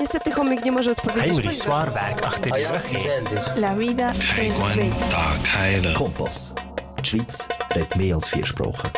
Niestety chomik nie może odpowiedzieć. Heinrich achter die Rüchi. La vida es bella. Kompass. Die Schweiz redet mehr als vier Sprachen.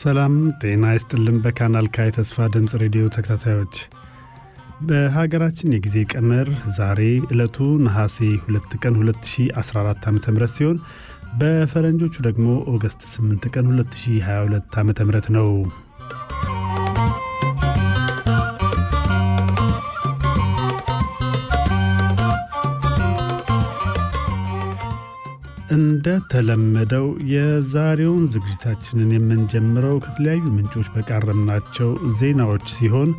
ሰላም ጤና ይስጥልን። በካናል ካ የተስፋ ድምፅ ሬዲዮ ተከታታዮች በሀገራችን የጊዜ ቀመር ዛሬ ዕለቱ ነሐሴ 2 ቀን 2014 ዓ ም ሲሆን በፈረንጆቹ ደግሞ ኦገስት 8 ቀን 2022 ዓ ም ነው። እንደ ተለመደው የዛሬውን ዝግጅታችንን የምንጀምረው ከተለያዩ ምንጮች በቃረምናቸው ዜናዎች ሲሆን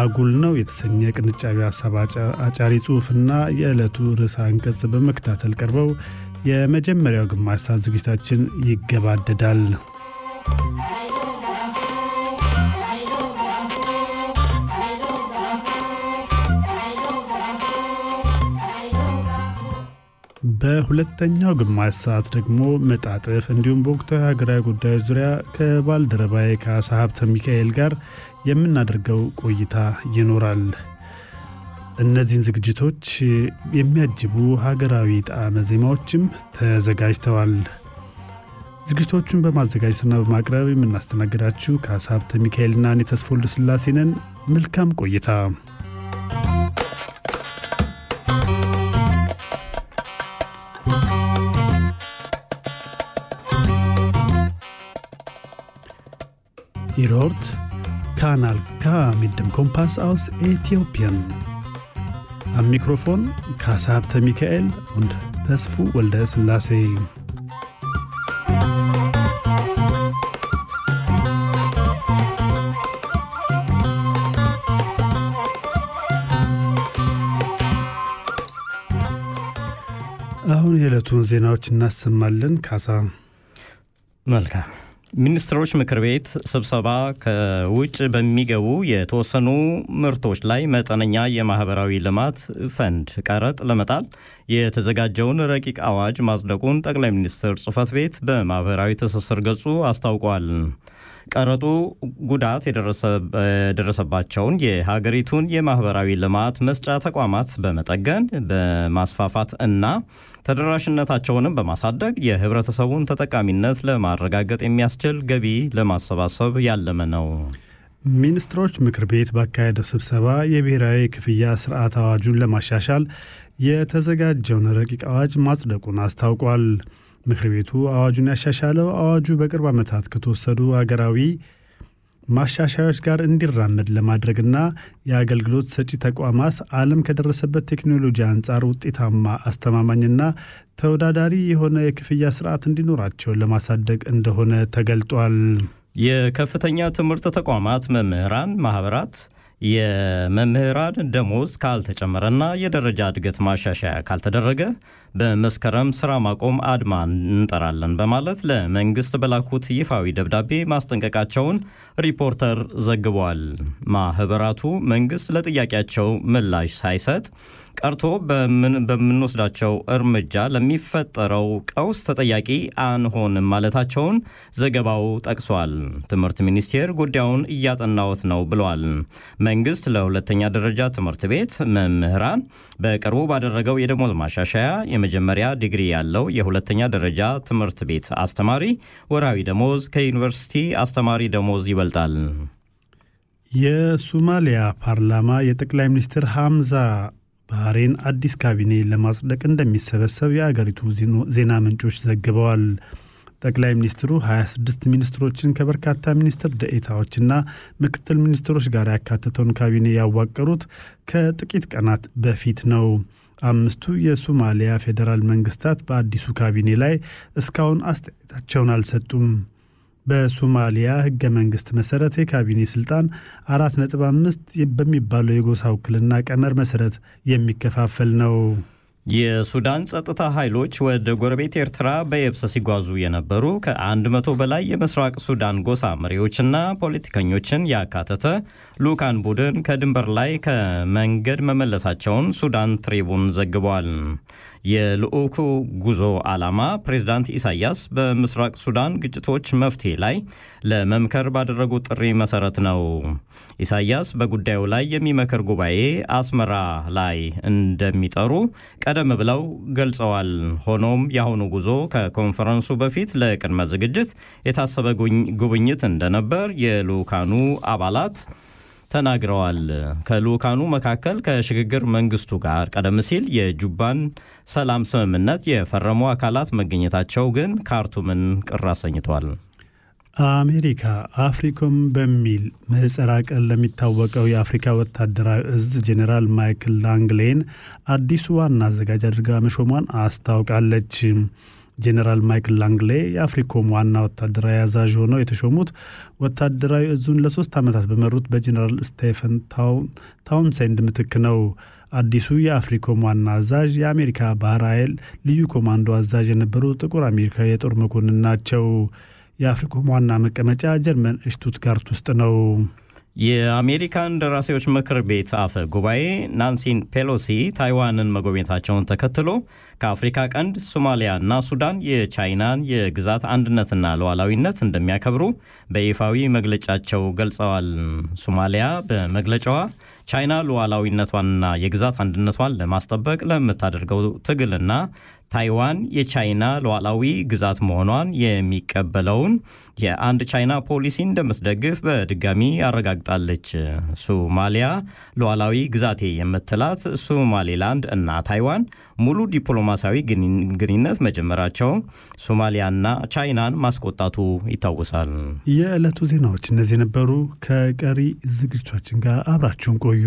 አጉል ነው የተሰኘ ቅንጫቢ ሀሳብ አጫ- አጫሪ ጽሑፍና የዕለቱ ርዕሰ አንቀጽ በመከታተል ቀርበው የመጀመሪያው ግማሽ ሰዓት ዝግጅታችን ይገባደዳል። በሁለተኛው ግማሽ ሰዓት ደግሞ መጣጥፍ እንዲሁም በወቅታዊ ሀገራዊ ጉዳዮች ዙሪያ ከባልደረባዬ ከአሳ ሀብተ ሚካኤል ጋር የምናደርገው ቆይታ ይኖራል። እነዚህን ዝግጅቶች የሚያጅቡ ሀገራዊ ጣዕመ ዜማዎችም ተዘጋጅተዋል። ዝግጅቶቹን በማዘጋጀትና በማቅረብ የምናስተናግዳችሁ ከአሳ ሀብተ ሚካኤልና እኔ ተስፋ ወልደ ሥላሴ ነን። መልካም ቆይታ። Ihr hört Kanal K mit dem Kompass aus Äthiopien. Am Mikrofon Kasabte Michael und Tesfu Walde Selassie. አሁን የዕለቱን ዜናዎች እናሰማለን። ካሳ መልካም ሚኒስትሮች ምክር ቤት ስብሰባ ከውጭ በሚገቡ የተወሰኑ ምርቶች ላይ መጠነኛ የማህበራዊ ልማት ፈንድ ቀረጥ ለመጣል የተዘጋጀውን ረቂቅ አዋጅ ማጽደቁን ጠቅላይ ሚኒስትር ጽህፈት ቤት በማህበራዊ ትስስር ገጹ አስታውቋል። ቀረጡ ጉዳት የደረሰባቸውን የሀገሪቱን የማህበራዊ ልማት መስጫ ተቋማት በመጠገን በማስፋፋት እና ተደራሽነታቸውንም በማሳደግ የህብረተሰቡን ተጠቃሚነት ለማረጋገጥ የሚያስችል ገቢ ለማሰባሰብ ያለመ ነው። ሚኒስትሮች ምክር ቤት ባካሄደው ስብሰባ የብሔራዊ ክፍያ ስርዓት አዋጁን ለማሻሻል የተዘጋጀውን ረቂቅ አዋጅ ማጽደቁን አስታውቋል። ምክር ቤቱ አዋጁን ያሻሻለው አዋጁ በቅርብ ዓመታት ከተወሰዱ አገራዊ ማሻሻዮች ጋር እንዲራመድ ለማድረግና የአገልግሎት ሰጪ ተቋማት ዓለም ከደረሰበት ቴክኖሎጂ አንጻር ውጤታማ፣ አስተማማኝና ተወዳዳሪ የሆነ የክፍያ ስርዓት እንዲኖራቸው ለማሳደግ እንደሆነ ተገልጧል። የከፍተኛ ትምህርት ተቋማት መምህራን ማህበራት የመምህራን ደሞዝ ካልተጨመረና የደረጃ እድገት ማሻሻያ ካልተደረገ በመስከረም ስራ ማቆም አድማ እንጠራለን በማለት ለመንግስት በላኩት ይፋዊ ደብዳቤ ማስጠንቀቃቸውን ሪፖርተር ዘግቧል። ማህበራቱ መንግስት ለጥያቄያቸው ምላሽ ሳይሰጥ ቀርቶ በምንወስዳቸው እርምጃ ለሚፈጠረው ቀውስ ተጠያቂ አንሆንም ማለታቸውን ዘገባው ጠቅሷል። ትምህርት ሚኒስቴር ጉዳዩን እያጠናወት ነው ብለዋል። መንግስት ለሁለተኛ ደረጃ ትምህርት ቤት መምህራን በቅርቡ ባደረገው የደሞዝ ማሻሻያ የመጀመሪያ ዲግሪ ያለው የሁለተኛ ደረጃ ትምህርት ቤት አስተማሪ ወርሃዊ ደሞዝ ከዩኒቨርሲቲ አስተማሪ ደሞዝ ይበልጣል። የሶማሊያ ፓርላማ የጠቅላይ ሚኒስትር ሐምዛ ባህሬን አዲስ ካቢኔ ለማጽደቅ እንደሚሰበሰብ የአገሪቱ ዜና ምንጮች ዘግበዋል። ጠቅላይ ሚኒስትሩ 26 ሚኒስትሮችን ከበርካታ ሚኒስትር ደኤታዎችና ምክትል ሚኒስትሮች ጋር ያካተተውን ካቢኔ ያዋቀሩት ከጥቂት ቀናት በፊት ነው። አምስቱ የሶማሊያ ፌዴራል መንግስታት በአዲሱ ካቢኔ ላይ እስካሁን አስተያየታቸውን አልሰጡም። በሶማሊያ ህገ መንግስት መሰረት የካቢኔ ስልጣን አራት ነጥብ አምስት በሚባለው የጎሳ ውክልና ቀመር መሰረት የሚከፋፈል ነው። የሱዳን ጸጥታ ኃይሎች ወደ ጎረቤት ኤርትራ በየብስ ሲጓዙ የነበሩ ከአንድ መቶ በላይ የምስራቅ ሱዳን ጎሳ መሪዎችና ፖለቲከኞችን ያካተተ ልኡካን ቡድን ከድንበር ላይ ከመንገድ መመለሳቸውን ሱዳን ትሪቡን ዘግቧል። የልኡኩ ጉዞ ዓላማ ፕሬዝዳንት ኢሳያስ በምስራቅ ሱዳን ግጭቶች መፍትሄ ላይ ለመምከር ባደረጉት ጥሪ መሰረት ነው። ኢሳያስ በጉዳዩ ላይ የሚመክር ጉባኤ አስመራ ላይ እንደሚጠሩ ቀደም ብለው ገልጸዋል። ሆኖም የአሁኑ ጉዞ ከኮንፈረንሱ በፊት ለቅድመ ዝግጅት የታሰበ ጉብኝት እንደነበር የልኡካኑ አባላት ተናግረዋል። ከልኡካኑ መካከል ከሽግግር መንግስቱ ጋር ቀደም ሲል የጁባን ሰላም ስምምነት የፈረሙ አካላት መገኘታቸው ግን ካርቱምን ቅር አሰኝቷል። አሜሪካ አፍሪኮም በሚል ምህጻረ ቃል ለሚታወቀው የአፍሪካ ወታደራዊ እዝ ጄኔራል ማይክል ላንግሌን አዲሱ ዋና አዛዥ አድርጋ መሾሟን አስታውቃለች። ጄኔራል ማይክል ላንግሌ የአፍሪኮም ዋና ወታደራዊ አዛዥ ሆነው የተሾሙት ወታደራዊ እዙን ለሶስት ዓመታት በመሩት በጄኔራል ስቴፈን ታውንሴንድ ምትክ ነው። አዲሱ የአፍሪኮም ዋና አዛዥ የአሜሪካ ባህር ኃይል ልዩ ኮማንዶ አዛዥ የነበሩ ጥቁር አሜሪካዊ የጦር መኮንን ናቸው። የአፍሪኮም ዋና መቀመጫ ጀርመን ሽቱትጋርት ውስጥ ነው። የአሜሪካን ደራሲዎች ምክር ቤት አፈ ጉባኤ ናንሲን ፔሎሲ ታይዋንን መጎብኘታቸውን ተከትሎ ከአፍሪካ ቀንድ ሶማሊያና ሱዳን የቻይናን የግዛት አንድነትና ሉዓላዊነት እንደሚያከብሩ በይፋዊ መግለጫቸው ገልጸዋል። ሶማሊያ በመግለጫዋ ቻይና ሉዓላዊነቷንና የግዛት አንድነቷን ለማስጠበቅ ለምታደርገው ትግልና ታይዋን የቻይና ሉዓላዊ ግዛት መሆኗን የሚቀበለውን የአንድ ቻይና ፖሊሲ እንደምትደግፍ በድጋሚ አረጋግጣለች። ሶማሊያ ሉዓላዊ ግዛቴ የምትላት ሶማሌላንድ እና ታይዋን ሙሉ ዲፕሎማሲያዊ ግንኙነት መጀመራቸው ሶማሊያና ቻይናን ማስቆጣቱ ይታወሳል። የዕለቱ ዜናዎች እነዚህ ነበሩ። ከቀሪ ዝግጅቶችን ጋር አብራችሁን ቆዩ።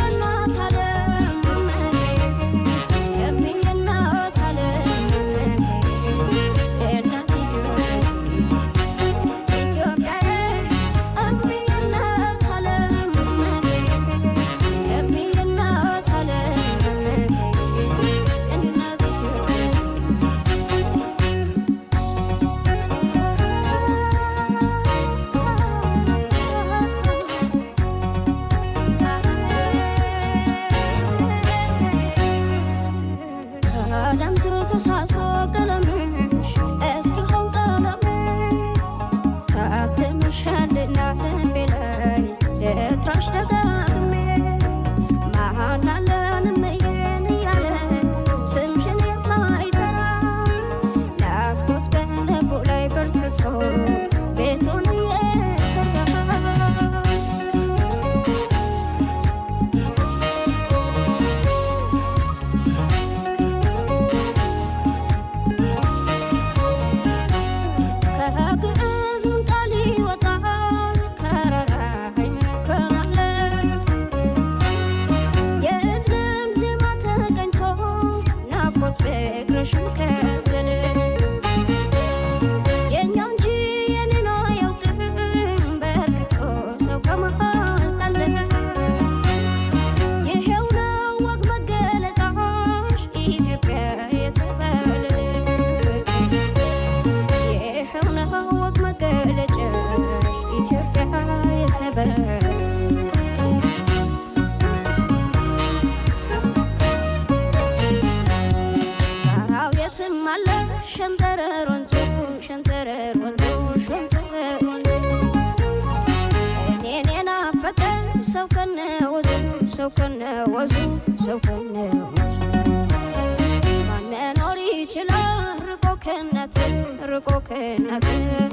ከእናት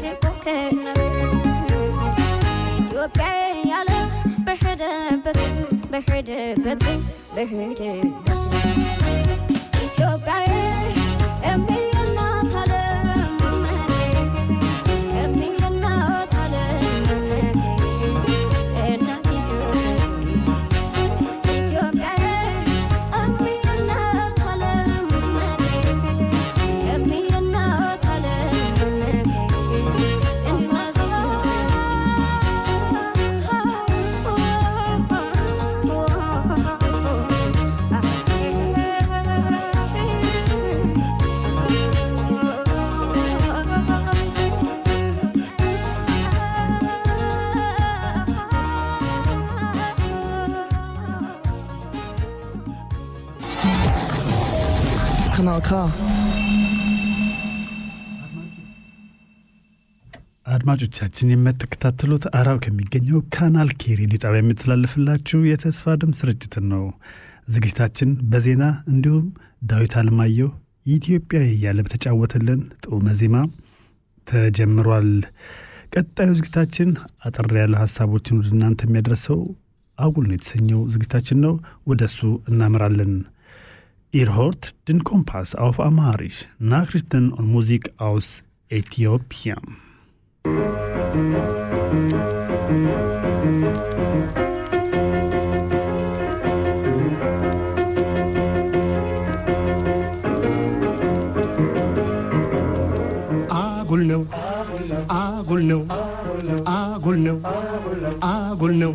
ርቆ ከእናት ኢትዮጵያ ያለ በሄደበት በሄደበት በሄደበት አድማጮቻችን የምትከታተሉት አራው ከሚገኘው ካናል ኬ ሬዲዮ ጣቢያ የሚተላለፍላችሁ የተስፋ ድምፅ ስርጭትን ነው። ዝግጅታችን በዜና እንዲሁም ዳዊት አለማየሁ ኢትዮጵያ እያለ በተጫወተልን ጡመ ዜማ ተጀምሯል። ቀጣዩ ዝግጅታችን አጠር ያለ ሀሳቦችን ወደ እናንተ የሚያደርሰው አጉል ነው የተሰኘው ዝግጅታችን ነው። ወደ እሱ እናመራለን። Ihr hört den Kompass auf Amharisch, Nachrichten und Musik aus Äthiopien. አጉል ነው አጉል ነው አጉል ነው አጉል ነው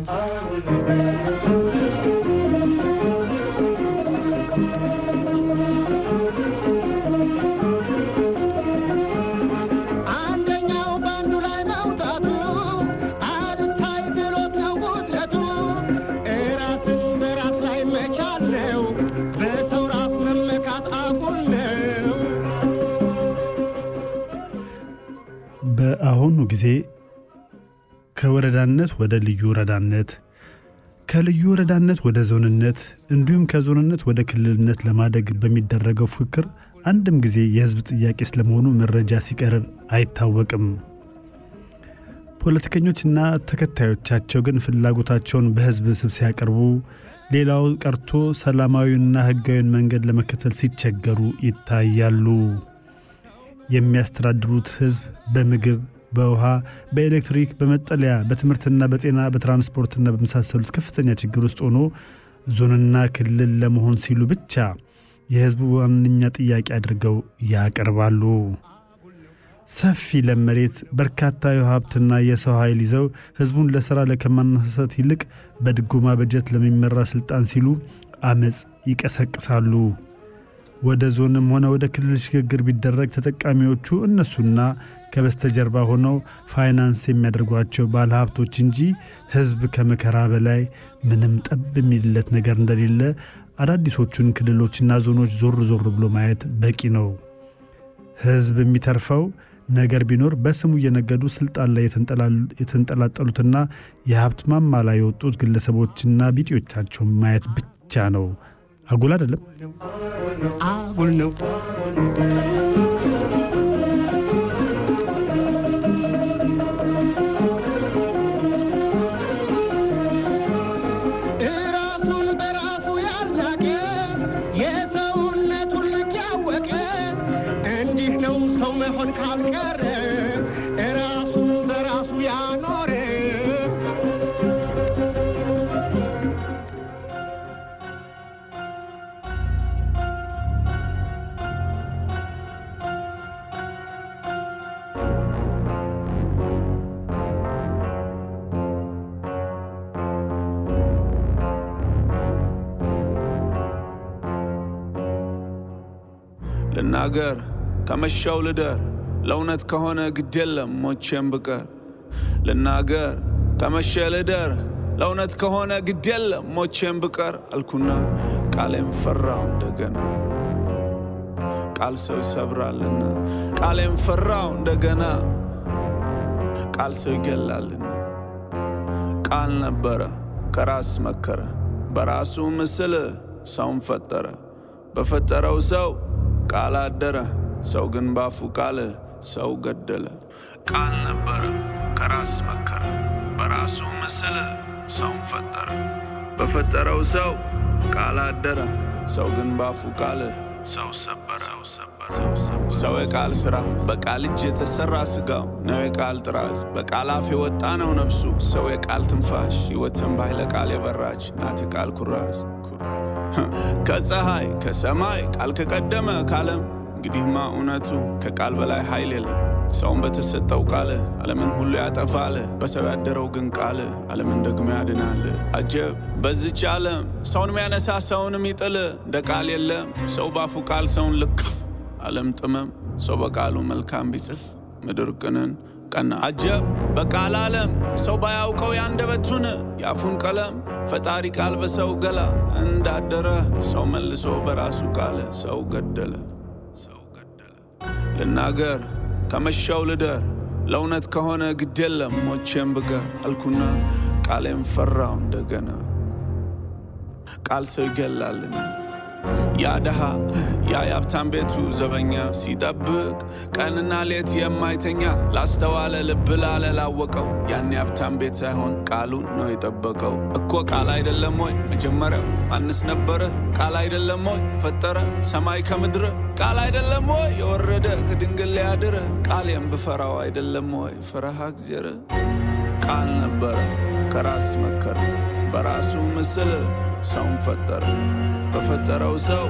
በአሁኑ ጊዜ ከወረዳነት ወደ ልዩ ወረዳነት ከልዩ ወረዳነት ወደ ዞንነት እንዲሁም ከዞንነት ወደ ክልልነት ለማደግ በሚደረገው ፉክክር አንድም ጊዜ የሕዝብ ጥያቄ ስለመሆኑ መረጃ ሲቀርብ አይታወቅም። ፖለቲከኞችና ተከታዮቻቸው ግን ፍላጎታቸውን በሕዝብ ስብ ሲያቀርቡ፣ ሌላው ቀርቶ ሰላማዊና ሕጋዊን መንገድ ለመከተል ሲቸገሩ ይታያሉ። የሚያስተዳድሩት ሕዝብ በምግብ፣ በውሃ፣ በኤሌክትሪክ፣ በመጠለያ፣ በትምህርትና በጤና፣ በትራንስፖርትና በመሳሰሉት ከፍተኛ ችግር ውስጥ ሆኖ ዞንና ክልል ለመሆን ሲሉ ብቻ የሕዝቡ ዋነኛ ጥያቄ አድርገው ያቀርባሉ። ሰፊ ለም በርካታ የሀብትና የሰው ኃይል ይዘው ሕዝቡን ለሥራ ከማነሳሳት ይልቅ በድጎማ በጀት ለሚመራ ሥልጣን ሲሉ አመፅ ይቀሰቅሳሉ። ወደ ዞንም ሆነ ወደ ክልል ሽግግር ቢደረግ ተጠቃሚዎቹ እነሱና ከበስተጀርባ ሆነው ፋይናንስ የሚያደርጓቸው ባለሀብቶች እንጂ ሕዝብ ከመከራ በላይ ምንም ጠብ የሚልለት ነገር እንደሌለ አዳዲሶቹን ክልሎችና ዞኖች ዞር ዞር ብሎ ማየት በቂ ነው። ሕዝብ የሚተርፈው ነገር ቢኖር በስሙ እየነገዱ ስልጣን ላይ የተንጠላጠሉትና የሀብት ማማ ላይ የወጡት ግለሰቦችና ቢጤዎቻቸውን ማየት ብቻ ነው። አጉል አይደለም? አጉል ነው ልናገር ከመሻው ልደር። ለእውነት ከሆነ ግድ የለም ሞቼም ብቀር። ልናገር ከመሸ ልደር። ለእውነት ከሆነ ግድ የለም ሞቼም ብቀር አልኩና ቃሌም ፈራው እንደገና። ቃል ሰው ይሰብራልና ቃሌም ፈራው እንደገና። ቃል ሰው ይገላልና ቃል ነበረ ከራስ መከረ። በራሱ ምስል ሰውን ፈጠረ። በፈጠረው ሰው ቃል አደረ ሰው ግን ባፉ ቃል ሰው ገደለ። ቃል ነበረ ከራስ መከረ በራሱ ምስል ሰውን ፈጠረ። በፈጠረው ሰው ቃል አደረ ሰው ግን ባፉ ቃል ሰው ሰበረ ሰው የቃል ሥራ በቃል እጅ የተሠራ ሥጋው ነው የቃል ጥራዝ። በቃል አፍ የወጣ ነው ነፍሱ ሰው የቃል ትንፋሽ ሕይወትን ባይለ ቃል የበራች ናት የቃል ኩራዝ ከፀሐይ ከሰማይ ቃል ከቀደመ ካለም እንግዲህማ እውነቱ ከቃል በላይ ኃይል የለም። ሰውን በተሰጠው ቃል ዓለምን ሁሉ ያጠፋል። በሰው ያደረው ግን ቃል ዓለምን ደግሞ ያድናል። አጀብ በዚች ዓለም ሰውን የሚያነሳ ሰውን የሚጥል እንደ ቃል የለም። ሰው ባፉ ቃል ሰውን ልክፍ ዓለም ጥመም። ሰው በቃሉ መልካም ቢጽፍ ምድር ቅንን ቀና። አጀብ በቃል ዓለም ሰው ባያውቀው ያንደበቱን የአፉን ቀለም ፈጣሪ ቃል በሰው ገላ እንዳደረ ሰው መልሶ በራሱ ቃል ሰው ገደለ። ልናገር ከመሻው ልደር ለእውነት ከሆነ ግድ የለም ሞቼም ብቀር አልኩና ቃሌም ፈራው እንደገና። ቃል ሰው ይገላልና ያ ድሃ ያ የሀብታም ቤቱ ዘበኛ ሲጠብቅ ቀንና ሌት የማይተኛ ላስተዋለ ልብ ላለ ያን የሀብታም ቤት ሳይሆን ቃሉን ነው የጠበቀው። እኮ ቃል አይደለም ወይ? መጀመሪያው ማንስ ነበረ? ቃል አይደለም ወይ? ፈጠረ ሰማይ ከምድር? ቃል አይደለም ወይ? የወረደ ከድንግል ሊያድር ቃሌም ብፈራው አይደለም ወይ? ፈረሃ እግዚአብሔር ቃል ነበረ ከራስ መከረ በራሱ ምስል ሰውን ፈጠረ በፈጠረው ሰው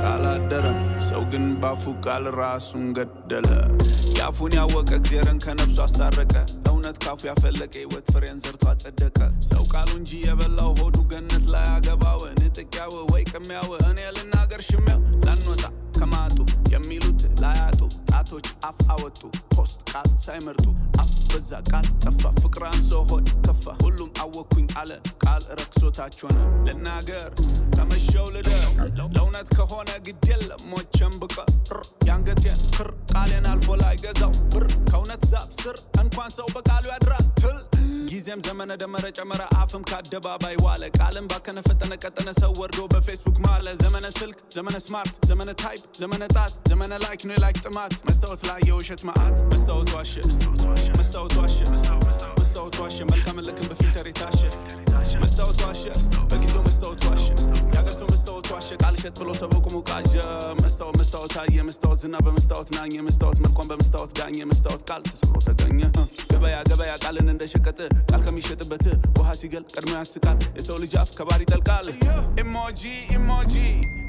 ቃል አደረ። ሰው ግን ባፉ ቃል ራሱን ገደለ። የአፉን ያወቀ እግዚአብሔርን ከነብሱ አስታረቀ። እውነት ካፉ ያፈለቀ ሕይወት ፍሬን ዘርቶ አጸደቀ። ሰው ቃሉ እንጂ የበላው ሆዱ ገነት ላይ አገባው። ንጥቂያው ወይ ቅሚያው። እኔ ልናገር ሽሚያው ላንወጣ ከማጡ የሚሉት ላያጡ ጣቶች አፍ አወጡ post ቃል ሳይመርጡ አፍ በዛ ቃል ጠፋ። ፍቅር አንሶ ሆድ ከፋ። ሁሉም አወኩኝ አለ ቃል ረክሶታች ሆነ ልናገር ከመሸው ልደር ለእውነት ከሆነ ግድ የለም ሞቼም ብቀር። የአንገቴን ክር ቃሌን አልፎ ላይ ገዛው ብር ከእውነት ዛፍ ስር እንኳን ሰው በቃሉ ያድራል። ትል ጊዜም ዘመነ ደመረ ጨመረ አፍም ከአደባባይ ዋለ። ቃልም ባከነ ፈጠነ ቀጠነ ሰው ወርዶ በፌስቡክ ማለ። ዘመነ ስልክ ዘመነ smart ዘመነ type ዘመነ ጣት ዘመነ like ነው የ like ጥማት። መስታወት ላይ የውሸት መዓት። መስታወት ዋሸ መስታወት ዋሸ መስታወት ዋሸ። መልካም ልክም በ filter የታሸ። መስታወት ዋሸ በጊዜው መስታወት ዋሸ። የአገር ሰው መስታወት ዋሸ እሸት ብሎ ሰው በቁሙ ቃዠ መስታወት መስታወት አየ መስታወት ዝና በመስታወት ናኘ መስታወት መልኳን በመስታወት ዳኘ መስታወት ቃል ተሰብሮ ተገኘ ገበያ ገበያ ቃልን እንደሸቀጥ ቃል ከሚሸጥበት ውሃ ሲገል ቀድሞ ያስቃል የሰው ልጅ አፍ ከባር ይጠልቃል emoji emoji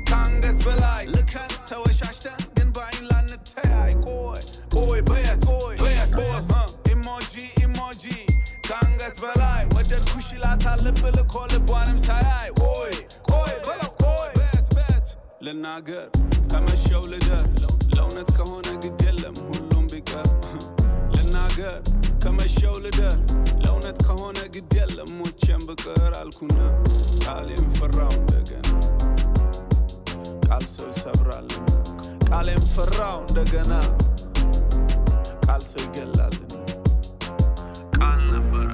ከአንገት በላይ ልከን ተወሻሽተን ግን በአይን ላንተያይ ቆይ ቆይ በየት ቆይ በየት ቦት emoji emoji ከአንገት በላይ ወደድኩሽ ይላታል ልብ ልኮ ልቧንም ሳያይ ቆይ ልናገር ከመሸው ልደር። ለእውነት ከሆነ ግድ የለም ሁሉም ቢቀር። ልናገር ከመሸው ልደር። ለእውነት ከሆነ ግድ የለም ሞቼም ብቀር አልኩና ቃሌም ፈራው እንደገና። ቃል ሰው ይሰብራልና ቃሌም ፈራው እንደገና። ቃል ሰው ይገላልና ቃል ነበረ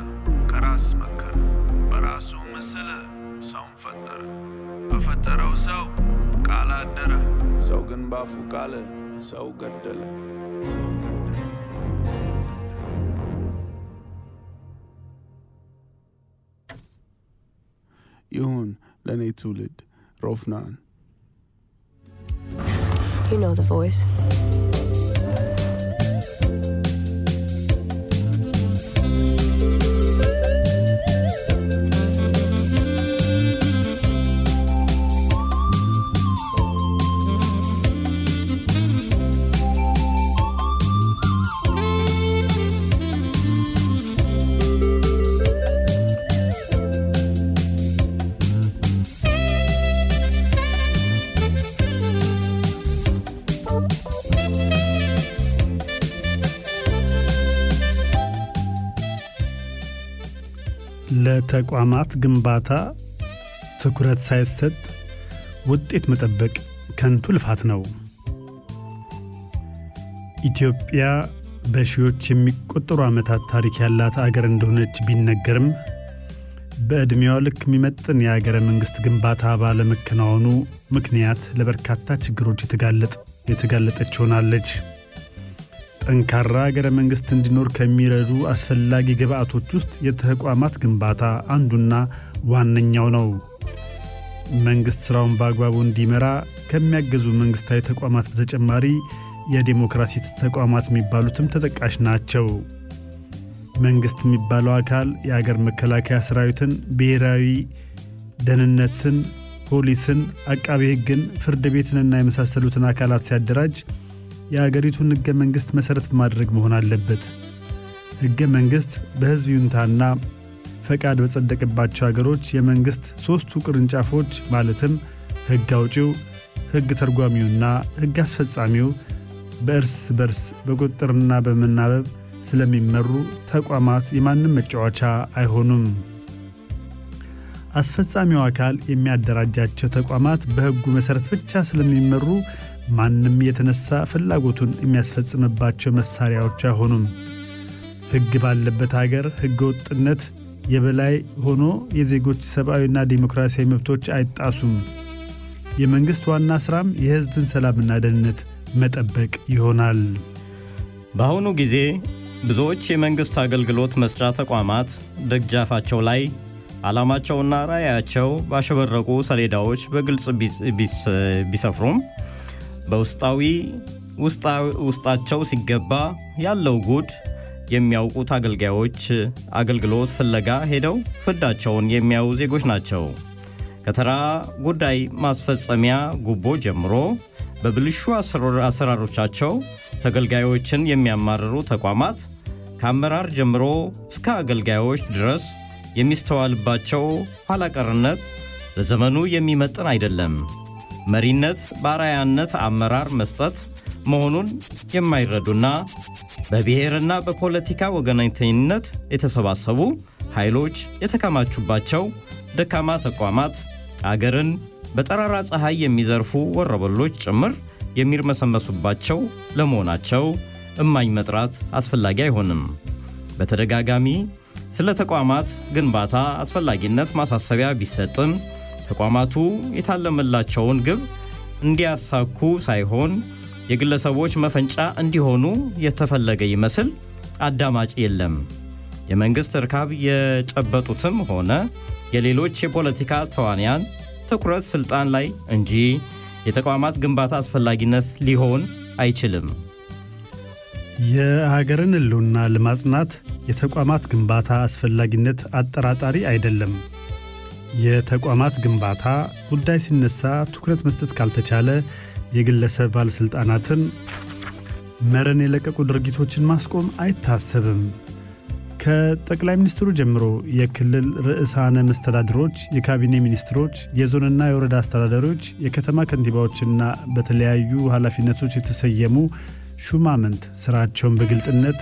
ከራስ መከረ። በራሱ ምስል ሰውን ፈጠረ። በፈጠረው ሰው ቃል አደረ ሰው ግን ባፉ ቃል ሰው ገደለ ይሁን ለእኔ ትውልድ ሮፍናን You know the voice. ለተቋማት ግንባታ ትኩረት ሳይሰጥ ውጤት መጠበቅ ከንቱ ልፋት ነው። ኢትዮጵያ በሺዎች የሚቆጠሩ ዓመታት ታሪክ ያላት አገር እንደሆነች ቢነገርም በዕድሜዋ ልክ የሚመጥን የአገረ መንግሥት ግንባታ ባለመከናወኑ ምክንያት ለበርካታ ችግሮች የተጋለጠች ሆናለች። ጠንካራ አገረ መንግሥት እንዲኖር ከሚረዱ አስፈላጊ ግብዓቶች ውስጥ የተቋማት ግንባታ አንዱና ዋነኛው ነው። መንግሥት ሥራውን በአግባቡ እንዲመራ ከሚያገዙ መንግሥታዊ ተቋማት በተጨማሪ የዴሞክራሲ ተቋማት የሚባሉትም ተጠቃሽ ናቸው። መንግሥት የሚባለው አካል የአገር መከላከያ ሰራዊትን፣ ብሔራዊ ደህንነትን፣ ፖሊስን፣ አቃቤ ሕግን፣ ፍርድ ቤትንና የመሳሰሉትን አካላት ሲያደራጅ የአገሪቱን ሕገ መንግሥት መሠረት በማድረግ መሆን አለበት። ሕገ መንግሥት በሕዝብ ይሁንታና ፈቃድ በጸደቀባቸው አገሮች የመንግሥት ሦስቱ ቅርንጫፎች ማለትም ሕግ አውጪው፣ ሕግ ተርጓሚውና ሕግ አስፈጻሚው በእርስ በርስ በቁጥጥርና በመናበብ ስለሚመሩ ተቋማት የማንም መጫወቻ አይሆኑም። አስፈጻሚው አካል የሚያደራጃቸው ተቋማት በሕጉ መሠረት ብቻ ስለሚመሩ ማንም የተነሳ ፍላጎቱን የሚያስፈጽምባቸው መሳሪያዎች አይሆኑም። ሕግ ባለበት አገር ሕገ ወጥነት የበላይ ሆኖ የዜጎች ሰብአዊና ዴሞክራሲያዊ መብቶች አይጣሱም። የመንግሥት ዋና ሥራም የሕዝብን ሰላምና ደህንነት መጠበቅ ይሆናል። በአሁኑ ጊዜ ብዙዎች የመንግሥት አገልግሎት መስጫ ተቋማት ደጃፋቸው ላይ ዓላማቸውና ራዕያቸው ባሸበረቁ ሰሌዳዎች በግልጽ ቢሰፍሩም በውስጣዊ ውስጣቸው ሲገባ ያለው ጉድ የሚያውቁት አገልጋዮች አገልግሎት ፍለጋ ሄደው ፍዳቸውን የሚያዩ ዜጎች ናቸው። ከተራ ጉዳይ ማስፈጸሚያ ጉቦ ጀምሮ በብልሹ አሰራሮቻቸው ተገልጋዮችን የሚያማርሩ ተቋማት ከአመራር ጀምሮ እስከ አገልጋዮች ድረስ የሚስተዋልባቸው ኋላቀርነት ለዘመኑ የሚመጥን አይደለም። መሪነት በአርአያነት አመራር መስጠት መሆኑን የማይረዱና በብሔርና በፖለቲካ ወገናተኝነት የተሰባሰቡ ኃይሎች የተከማቹባቸው ደካማ ተቋማት አገርን በጠራራ ፀሐይ የሚዘርፉ ወረበሎች ጭምር የሚርመሰመሱባቸው ለመሆናቸው እማኝ መጥራት አስፈላጊ አይሆንም። በተደጋጋሚ ስለ ተቋማት ግንባታ አስፈላጊነት ማሳሰቢያ ቢሰጥም ተቋማቱ የታለመላቸውን ግብ እንዲያሳኩ ሳይሆን የግለሰቦች መፈንጫ እንዲሆኑ የተፈለገ ይመስል አዳማጭ የለም። የመንግሥት እርካብ የጨበጡትም ሆነ የሌሎች የፖለቲካ ተዋንያን ትኩረት ሥልጣን ላይ እንጂ የተቋማት ግንባታ አስፈላጊነት ሊሆን አይችልም። የሀገርን ሕልውና ለማጽናት የተቋማት ግንባታ አስፈላጊነት አጠራጣሪ አይደለም። የተቋማት ግንባታ ጉዳይ ሲነሳ ትኩረት መስጠት ካልተቻለ የግለሰብ ባለሥልጣናትን መረን የለቀቁ ድርጊቶችን ማስቆም አይታሰብም። ከጠቅላይ ሚኒስትሩ ጀምሮ የክልል ርዕሳነ መስተዳድሮች፣ የካቢኔ ሚኒስትሮች፣ የዞንና የወረዳ አስተዳዳሪዎች፣ የከተማ ከንቲባዎችና በተለያዩ ኃላፊነቶች የተሰየሙ ሹማምንት ሥራቸውን በግልጽነት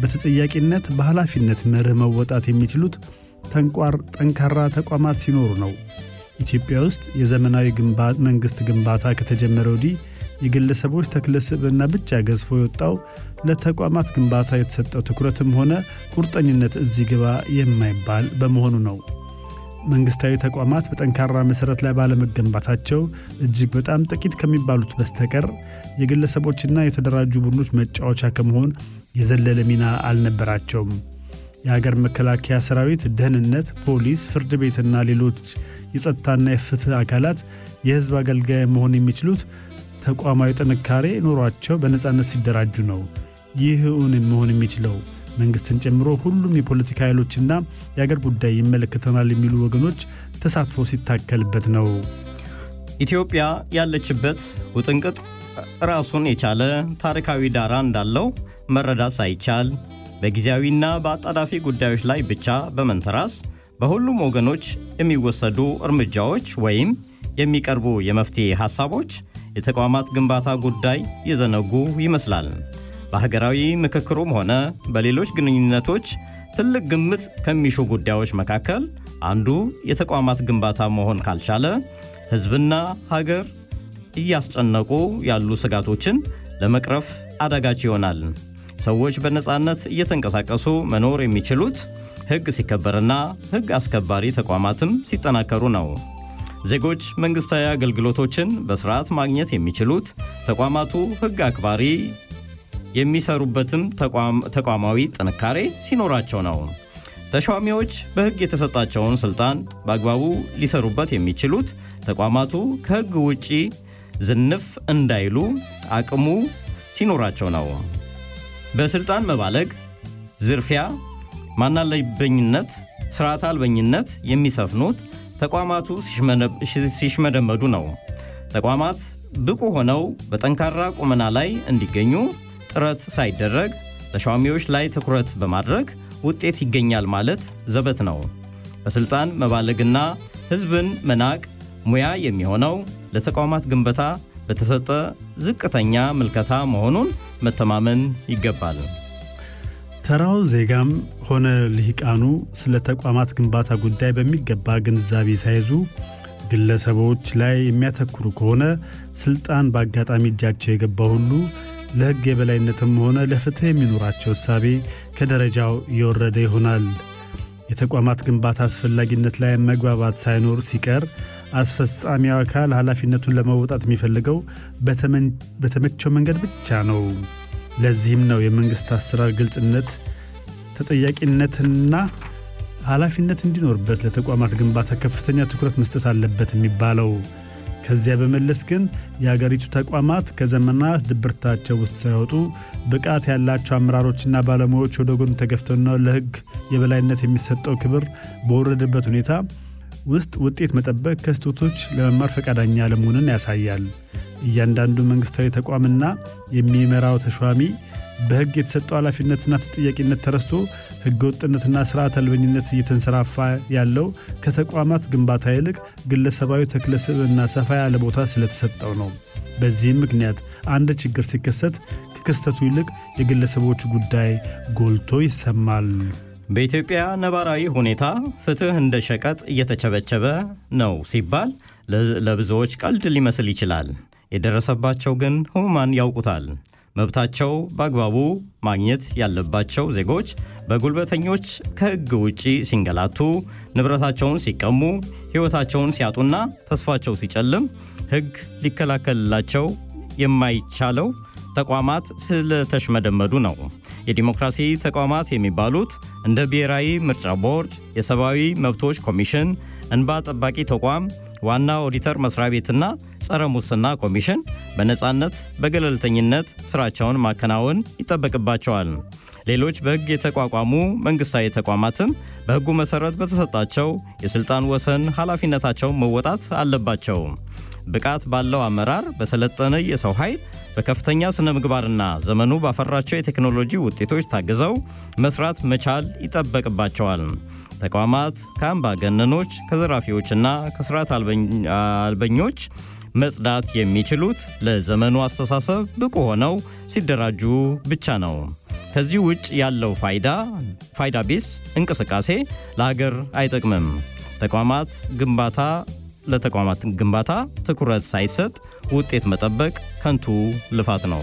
በተጠያቂነት በኃላፊነት መርህ መወጣት የሚችሉት ጠንካራ ተቋማት ሲኖሩ ነው። ኢትዮጵያ ውስጥ የዘመናዊ መንግሥት ግንባታ ከተጀመረ ወዲህ የግለሰቦች ተክለ ብቻ ገዝፎ የወጣው ለተቋማት ግንባታ የተሰጠው ትኩረትም ሆነ ቁርጠኝነት እዚህ ግባ የማይባል በመሆኑ ነው። መንግሥታዊ ተቋማት በጠንካራ መሠረት ላይ ባለመገንባታቸው እጅግ በጣም ጥቂት ከሚባሉት በስተቀር የግለሰቦችና የተደራጁ ቡድኖች መጫወቻ ከመሆን የዘለለ ሚና አልነበራቸውም። የሀገር መከላከያ ሰራዊት፣ ደህንነት፣ ፖሊስ፣ ፍርድ ቤትና ሌሎች የጸጥታና የፍትህ አካላት የሕዝብ አገልጋይ መሆን የሚችሉት ተቋማዊ ጥንካሬ ኖሯቸው በነፃነት ሲደራጁ ነው። ይህ እውን መሆን የሚችለው መንግሥትን ጨምሮ ሁሉም የፖለቲካ ኃይሎችና የአገር ጉዳይ ይመለከተናል የሚሉ ወገኖች ተሳትፎ ሲታከልበት ነው። ኢትዮጵያ ያለችበት ውጥንቅጥ ራሱን የቻለ ታሪካዊ ዳራ እንዳለው መረዳት ሳይቻል በጊዜያዊና በአጣዳፊ ጉዳዮች ላይ ብቻ በመንተራስ በሁሉም ወገኖች የሚወሰዱ እርምጃዎች ወይም የሚቀርቡ የመፍትሔ ሐሳቦች የተቋማት ግንባታ ጉዳይ የዘነጉ ይመስላል። በሀገራዊ ምክክሩም ሆነ በሌሎች ግንኙነቶች ትልቅ ግምት ከሚሹ ጉዳዮች መካከል አንዱ የተቋማት ግንባታ መሆን ካልቻለ ሕዝብና ሀገር እያስጨነቁ ያሉ ስጋቶችን ለመቅረፍ አዳጋች ይሆናል። ሰዎች በነፃነት እየተንቀሳቀሱ መኖር የሚችሉት ሕግ ሲከበርና ሕግ አስከባሪ ተቋማትም ሲጠናከሩ ነው። ዜጎች መንግሥታዊ አገልግሎቶችን በስርዓት ማግኘት የሚችሉት ተቋማቱ ሕግ አክባሪ የሚሰሩበትም ተቋማዊ ጥንካሬ ሲኖራቸው ነው። ተሿሚዎች በሕግ የተሰጣቸውን ሥልጣን በአግባቡ ሊሰሩበት የሚችሉት ተቋማቱ ከሕግ ውጪ ዝንፍ እንዳይሉ አቅሙ ሲኖራቸው ነው። በሥልጣን መባለግ፣ ዝርፊያ፣ ማናለበኝነት፣ ሥርዓት አልበኝነት የሚሰፍኑት ተቋማቱ ሲሽመደመዱ ነው። ተቋማት ብቁ ሆነው በጠንካራ ቁመና ላይ እንዲገኙ ጥረት ሳይደረግ ተሿሚዎች ላይ ትኩረት በማድረግ ውጤት ይገኛል ማለት ዘበት ነው። በሥልጣን መባለግና ሕዝብን መናቅ ሙያ የሚሆነው ለተቋማት ግንባታ በተሰጠ ዝቅተኛ ምልከታ መሆኑን መተማመን ይገባል። ተራው ዜጋም ሆነ ልሂቃኑ ስለ ተቋማት ግንባታ ጉዳይ በሚገባ ግንዛቤ ሳይዙ ግለሰቦች ላይ የሚያተኩሩ ከሆነ ስልጣን በአጋጣሚ እጃቸው የገባ ሁሉ ለሕግ የበላይነትም ሆነ ለፍትሕ የሚኖራቸው እሳቤ ከደረጃው እየወረደ ይሆናል። የተቋማት ግንባታ አስፈላጊነት ላይ መግባባት ሳይኖር ሲቀር አስፈጻሚው አካል ኃላፊነቱን ለመወጣት የሚፈልገው በተመቸው መንገድ ብቻ ነው። ለዚህም ነው የመንግሥት አሰራር ግልጽነት፣ ተጠያቂነትና ኃላፊነት እንዲኖርበት ለተቋማት ግንባታ ከፍተኛ ትኩረት መስጠት አለበት የሚባለው። ከዚያ በመለስ ግን የአገሪቱ ተቋማት ከዘመናት ድብርታቸው ውስጥ ሳይወጡ ብቃት ያላቸው አመራሮችና ባለሙያዎች ወደ ጎን ተገፍተውና ለሕግ የበላይነት የሚሰጠው ክብር በወረደበት ሁኔታ ውስጥ ውጤት መጠበቅ ከስህተቶች ለመማር ፈቃደኛ አለመሆንን ያሳያል። እያንዳንዱ መንግሥታዊ ተቋምና የሚመራው ተሿሚ በሕግ የተሰጠው ኃላፊነትና ተጠያቂነት ተረስቶ ሕገ ወጥነትና ስርዓት አልበኝነት እየተንሰራፋ ያለው ከተቋማት ግንባታ ይልቅ ግለሰባዊ ተክለ ስብዕና ሰፋ ያለ ቦታ ስለተሰጠው ነው። በዚህም ምክንያት አንድ ችግር ሲከሰት ከክስተቱ ይልቅ የግለሰቦች ጉዳይ ጎልቶ ይሰማል። በኢትዮጵያ ነባራዊ ሁኔታ ፍትሕ እንደ ሸቀጥ እየተቸበቸበ ነው ሲባል ለብዙዎች ቀልድ ሊመስል ይችላል። የደረሰባቸው ግን ሕሙማን ያውቁታል። መብታቸው በአግባቡ ማግኘት ያለባቸው ዜጎች በጉልበተኞች ከሕግ ውጪ ሲንገላቱ፣ ንብረታቸውን ሲቀሙ፣ ሕይወታቸውን ሲያጡና ተስፋቸው ሲጨልም ሕግ ሊከላከልላቸው የማይቻለው ተቋማት ስለተሽመደመዱ ነው። የዲሞክራሲ ተቋማት የሚባሉት እንደ ብሔራዊ ምርጫ ቦርድ፣ የሰብአዊ መብቶች ኮሚሽን፣ እንባ ጠባቂ ተቋም፣ ዋና ኦዲተር መስሪያ ቤትና ጸረ ሙስና ኮሚሽን በነፃነት በገለልተኝነት ስራቸውን ማከናወን ይጠበቅባቸዋል። ሌሎች በሕግ የተቋቋሙ መንግሥታዊ ተቋማትም በሕጉ መሠረት በተሰጣቸው የሥልጣን ወሰን ኃላፊነታቸውን መወጣት አለባቸው። ብቃት ባለው አመራር፣ በሰለጠነ የሰው ኃይል፣ በከፍተኛ ስነ ምግባርና ዘመኑ ባፈራቸው የቴክኖሎጂ ውጤቶች ታግዘው መስራት መቻል ይጠበቅባቸዋል። ተቋማት ከአምባገነኖች ከዘራፊዎችና ከስርዓት አልበኞች መጽዳት የሚችሉት ለዘመኑ አስተሳሰብ ብቁ ሆነው ሲደራጁ ብቻ ነው። ከዚህ ውጭ ያለው ፋይዳ ፋይዳ ቢስ እንቅስቃሴ ለሀገር አይጠቅምም። ተቋማት ግንባታ ለተቋማት ግንባታ ትኩረት ሳይሰጥ ውጤት መጠበቅ ከንቱ ልፋት ነው።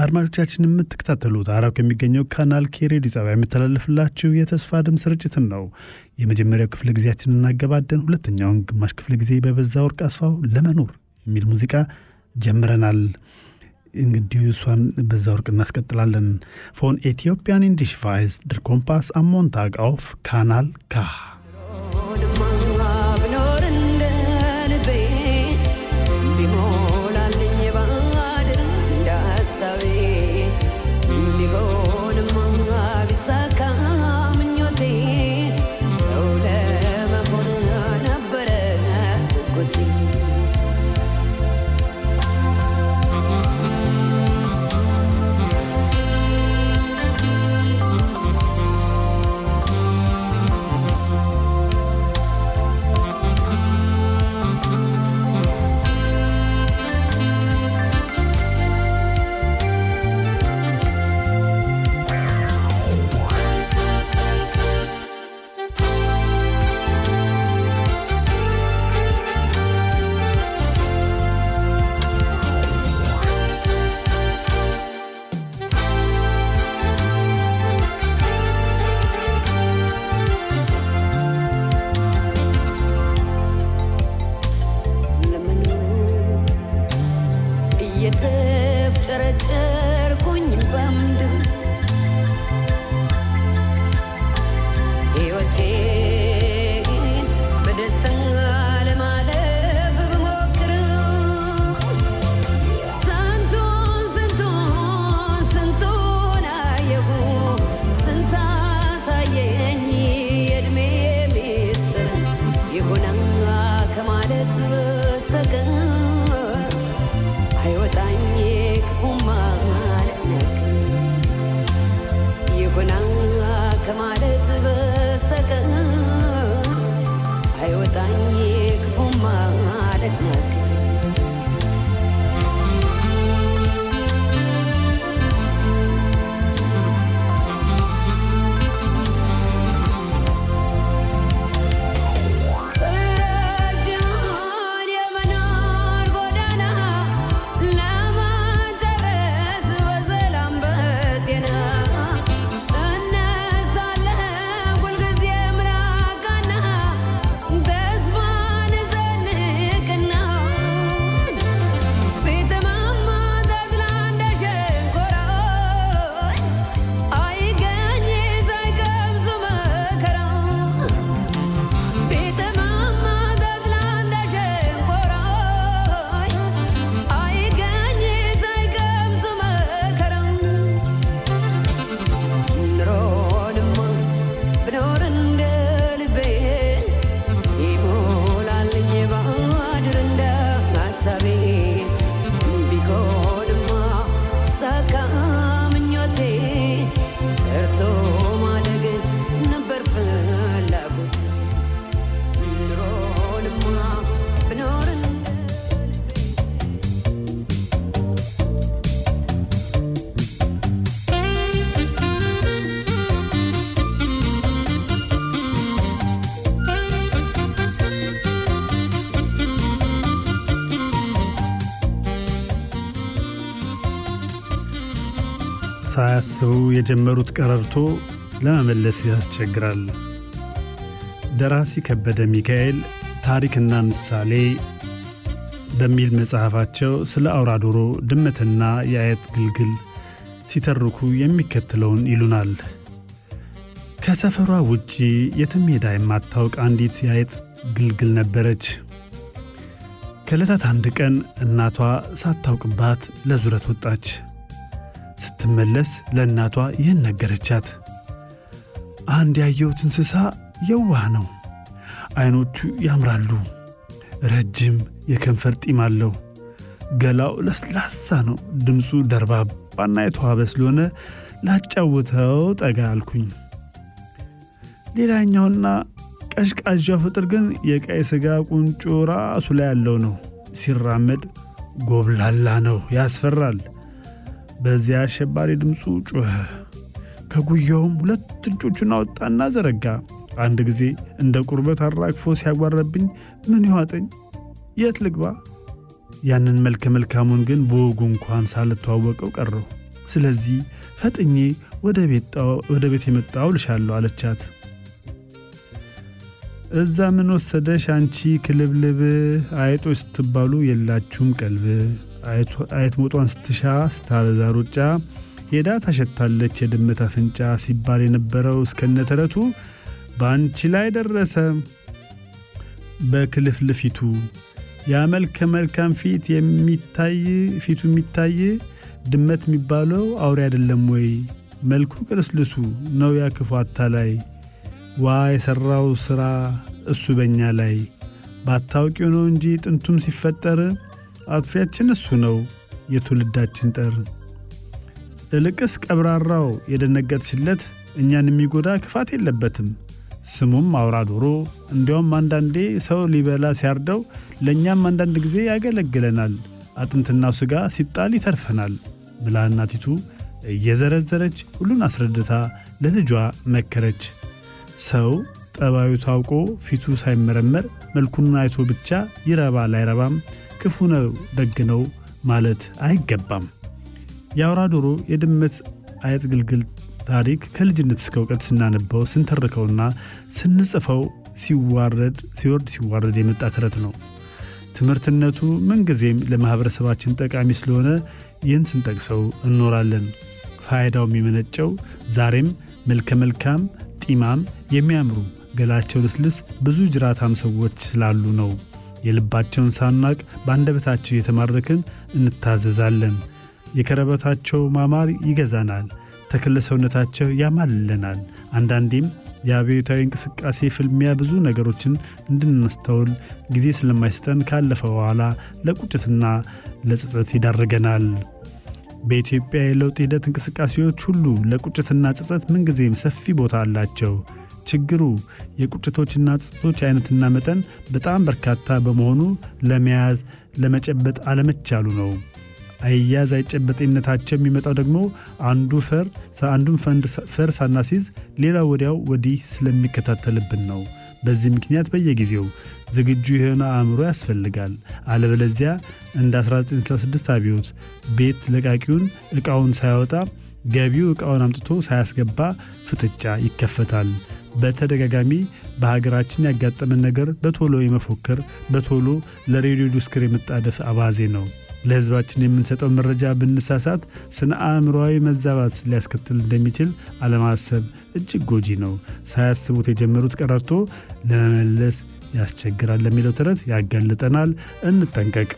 አድማጮቻችን የምትከታተሉት አራው ከሚገኘው ካናል ካ ሬዲዮ ጣቢያ የሚተላለፍላችሁ የተስፋ ድም ስርጭትን ነው። የመጀመሪያው ክፍለ ጊዜያችን እናገባደን፣ ሁለተኛውን ግማሽ ክፍለ ጊዜ በበዛ ወርቅ አስፋው ለመኖር የሚል ሙዚቃ ጀምረናል። እንግዲህ እሷን በዛ ወርቅ እናስቀጥላለን። von Äthiopien in die Schweiz der Kompass am Montag auf Kanal K ሳያስቡ የጀመሩት ቀረርቶ ለመመለስ ያስቸግራል። ደራሲ ከበደ ሚካኤል ታሪክና ምሳሌ በሚል መጽሐፋቸው ስለ አውራ ዶሮ፣ ድመትና የአየት ግልግል ሲተርኩ የሚከተለውን ይሉናል። ከሰፈሯ ውጪ የትም ሄዳ የማታውቅ አንዲት የአየት ግልግል ነበረች። ከዕለታት አንድ ቀን እናቷ ሳታውቅባት ለዙረት ወጣች። ስትመለስ ለእናቷ ይህን ነገረቻት። አንድ ያየሁት እንስሳ የዋህ ነው። ዐይኖቹ ያምራሉ። ረጅም የከንፈር ጢም አለው። ገላው ለስላሳ ነው። ድምፁ ደርባባና የተዋበ ስለሆነ ላጫውተው ጠጋ አልኩኝ። ሌላኛውና ቀዥቃዣው ፍጥር ግን የቀይ ሥጋ ቁንጮ ራሱ ላይ ያለው ነው። ሲራመድ ጎብላላ ነው፣ ያስፈራል። በዚያ አሸባሪ ድምፁ ጮኸ። ከጉያውም ሁለት እጆቹን አወጣና ዘረጋ። አንድ ጊዜ እንደ ቁርበት አራግፎ ሲያጓረብኝ ምን ይዋጠኝ? የት ልግባ? ያንን መልከ መልካሙን ግን በወጉ እንኳን ሳልተዋወቀው ቀረው። ስለዚህ ፈጥኜ ወደ ቤት የመጣው ልሻለሁ አለቻት። እዛ ምን ወሰደሽ አንቺ ክልብልብ? አይጦች ስትባሉ የላችሁም ቀልብ። አይት ሞጧን ስትሻ ስታበዛ ሩጫ ሄዳ ታሸታለች የድመት አፍንጫ ሲባል የነበረው እስከነ ተረቱ በአንቺ ላይ ደረሰ። በክልፍልፊቱ ያ መልከ መልካም ፊት የሚታይ ፊቱ የሚታይ ድመት የሚባለው አውሬ አይደለም ወይ? መልኩ ቅልስልሱ ነው ያ ክፉ አታላይ ዋ የሠራው ሥራ እሱ በእኛ ላይ። ባታውቂው ነው እንጂ ጥንቱም ሲፈጠር አጥፊያችን እሱ ነው የትውልዳችን ጠር። እልቅስ ቀብራራው የደነገጥሽለት እኛን የሚጎዳ ክፋት የለበትም። ስሙም አውራ ዶሮ እንዲያውም አንዳንዴ ሰው ሊበላ ሲያርደው ለእኛም አንዳንድ ጊዜ ያገለግለናል። አጥንትናው ሥጋ ሲጣል ይተርፈናል ብላ እናቲቱ እየዘረዘረች ሁሉን አስረድታ ለልጇ መከረች። ሰው ጠባዩ ታውቆ ፊቱ ሳይመረመር መልኩን አይቶ ብቻ ይረባል አይረባም፣ ክፉ ነው ደግ ነው ማለት አይገባም። የአውራ ዶሮ የድመት አይጥ ግልግል ታሪክ ከልጅነት እስከ እውቀት ስናነበው ስንተርከውና ስንጽፈው ሲዋረድ ሲወርድ ሲዋረድ የመጣ ተረት ነው። ትምህርትነቱ ምንጊዜም ለማኅበረሰባችን ጠቃሚ ስለሆነ ይህን ስንጠቅሰው እንኖራለን። ፋይዳው የሚመነጨው ዛሬም መልከ መልካም ጢማም የሚያምሩ ገላቸው ልስልስ ብዙ ጅራታም ሰዎች ስላሉ ነው። የልባቸውን ሳናቅ በአንደበታቸው የተማረክን እንታዘዛለን። የከረበታቸው ማማር ይገዛናል። ተክለ ሰውነታቸው ያማልለናል። አንዳንዴም የአብዮታዊ እንቅስቃሴ ፍልሚያ ብዙ ነገሮችን እንድናስተውል ጊዜ ስለማይሰጠን ካለፈ በኋላ ለቁጭትና ለጸጸት ይዳርገናል። በኢትዮጵያ የለውጥ ሂደት እንቅስቃሴዎች ሁሉ ለቁጭትና ጸጸት ምንጊዜም ሰፊ ቦታ አላቸው። ችግሩ የቁጭቶችና ጸጸቶች አይነትና መጠን በጣም በርካታ በመሆኑ ለመያዝ ለመጨበጥ አለመቻሉ ነው። አያያዝ አይጨበጤነታቸው የሚመጣው ደግሞ አንዱ ፈር አንዱን ፈር ሳናሲዝ ሌላው ወዲያው ወዲህ ስለሚከታተልብን ነው። በዚህ ምክንያት በየጊዜው ዝግጁ የሆነ አእምሮ ያስፈልጋል። አለበለዚያ እንደ 1966 አብዮት ቤት ለቃቂው ዕቃውን ሳያወጣ ገቢው ዕቃውን አምጥቶ ሳያስገባ ፍጥጫ ይከፈታል። በተደጋጋሚ በሀገራችን ያጋጠመን ነገር በቶሎ የመፎከር በቶሎ ለሬዲዮ ዲስኩር የመጣደፍ አባዜ ነው። ለሕዝባችን የምንሰጠው መረጃ ብንሳሳት ስነ አእምሮዊ መዛባት ሊያስከትል እንደሚችል አለማሰብ እጅግ ጎጂ ነው። ሳያስቡት የጀመሩት ቀረርቶ ለመመለስ ያስቸግራል ለሚለው ተረት ያጋልጠናል። እንጠንቀቅ።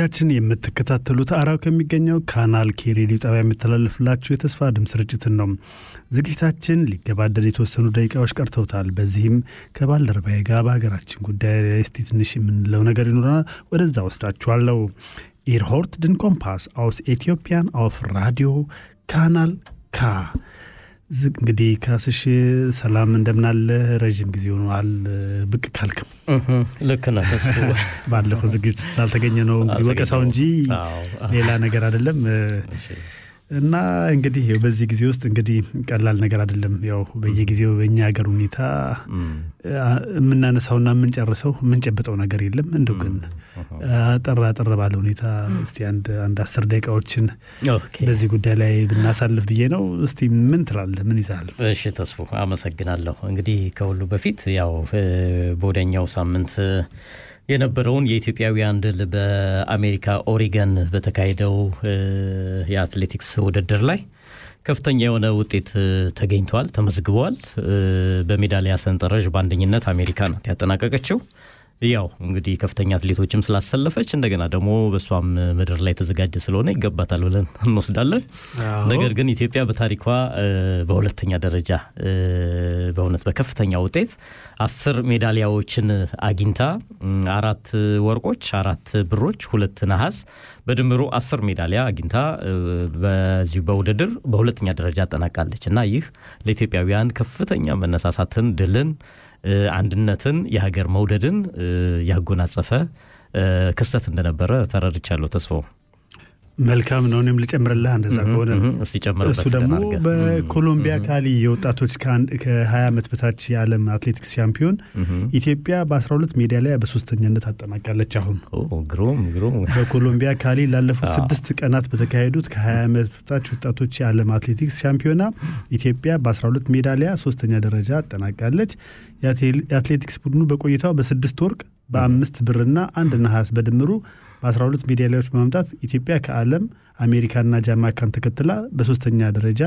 አድማጮቻችን የምትከታተሉት አራው ከሚገኘው ካናል ካ ሬዲዮ ጣቢያ የሚተላለፍላችሁ የተስፋ ድምፅ ስርጭትን ነው። ዝግጅታችን ሊገባደድ የተወሰኑ ደቂቃዎች ቀርተውታል። በዚህም ከባልደረባዬ ጋር በሀገራችን ጉዳይ ላይ ትንሽ የምንለው ነገር ይኖረናል። ወደዛ ወስዳችኋለሁ። Ihr hört den Kompass aus Äthiopien auf Radio Kanal K እንግዲህ ካስሽ ሰላም እንደምናለ ረዥም ጊዜ ሆኗል። ብቅ ካልክም ልክ ነህ ተስፉ ባለፈው ዝግጅት ስላልተገኘ ነው እንግዲህ ወቀሳው እንጂ ሌላ ነገር አይደለም እና እንግዲህ በዚህ ጊዜ ውስጥ እንግዲህ ቀላል ነገር አይደለም። ያው በየጊዜው በእኛ ሀገር ሁኔታ የምናነሳውና የምንጨርሰው የምንጨብጠው ነገር የለም። እንደው ግን አጠር አጠር ባለ ሁኔታ እስቲ አንድ አንድ አስር ደቂቃዎችን በዚህ ጉዳይ ላይ ብናሳልፍ ብዬ ነው። እስቲ ምን ትላለህ? ምን ይዛል? እሺ ተስፉ አመሰግናለሁ። እንግዲህ ከሁሉ በፊት ያው በወደኛው ሳምንት የነበረውን የኢትዮጵያውያን ድል በአሜሪካ ኦሪገን በተካሄደው የአትሌቲክስ ውድድር ላይ ከፍተኛ የሆነ ውጤት ተገኝቷል፣ ተመዝግቧል። በሜዳሊያ ሰንጠረዥ በአንደኝነት አሜሪካ ናት ያጠናቀቀችው። ያው እንግዲህ ከፍተኛ አትሌቶችም ስላሰለፈች እንደገና ደግሞ በእሷም ምድር ላይ የተዘጋጀ ስለሆነ ይገባታል ብለን እንወስዳለን። ነገር ግን ኢትዮጵያ በታሪኳ በሁለተኛ ደረጃ በእውነት በከፍተኛ ውጤት አስር ሜዳሊያዎችን አግኝታ አራት ወርቆች፣ አራት ብሮች፣ ሁለት ነሐስ በድምሩ አስር ሜዳሊያ አግኝታ በዚሁ በውድድር በሁለተኛ ደረጃ አጠናቃለች እና ይህ ለኢትዮጵያውያን ከፍተኛ መነሳሳትን ድልን አንድነትን የሀገር መውደድን ያጎናጸፈ ክስተት እንደነበረ ተረድቻለሁ። ተስፋው መልካም ነው። እኔም ልጨምርልህ እንደዛ ከሆነ እሱ ደግሞ በኮሎምቢያ ካሊ የወጣቶች ከ20 ዓመት በታች የዓለም አትሌቲክስ ሻምፒዮን ኢትዮጵያ በ12 ሜዳሊያ በሶስተኛነት አጠናቃለች። አሁን ግሩም ግሩም። በኮሎምቢያ ካሊ ላለፉት ስድስት ቀናት በተካሄዱት ከ20 ዓመት በታች ወጣቶች የዓለም አትሌቲክስ ሻምፒዮና ኢትዮጵያ በ12 ሜዳሊያ ሶስተኛ ደረጃ አጠናቃለች። የአትሌቲክስ ቡድኑ በቆይታው በስድስት ወርቅ በአምስት ብርና አንድ ነሐስ በድምሩ በ12 ሜዳሊያዎች በማምጣት ኢትዮጵያ ከዓለም አሜሪካና ጃማይካን ተከትላ በሶስተኛ ደረጃ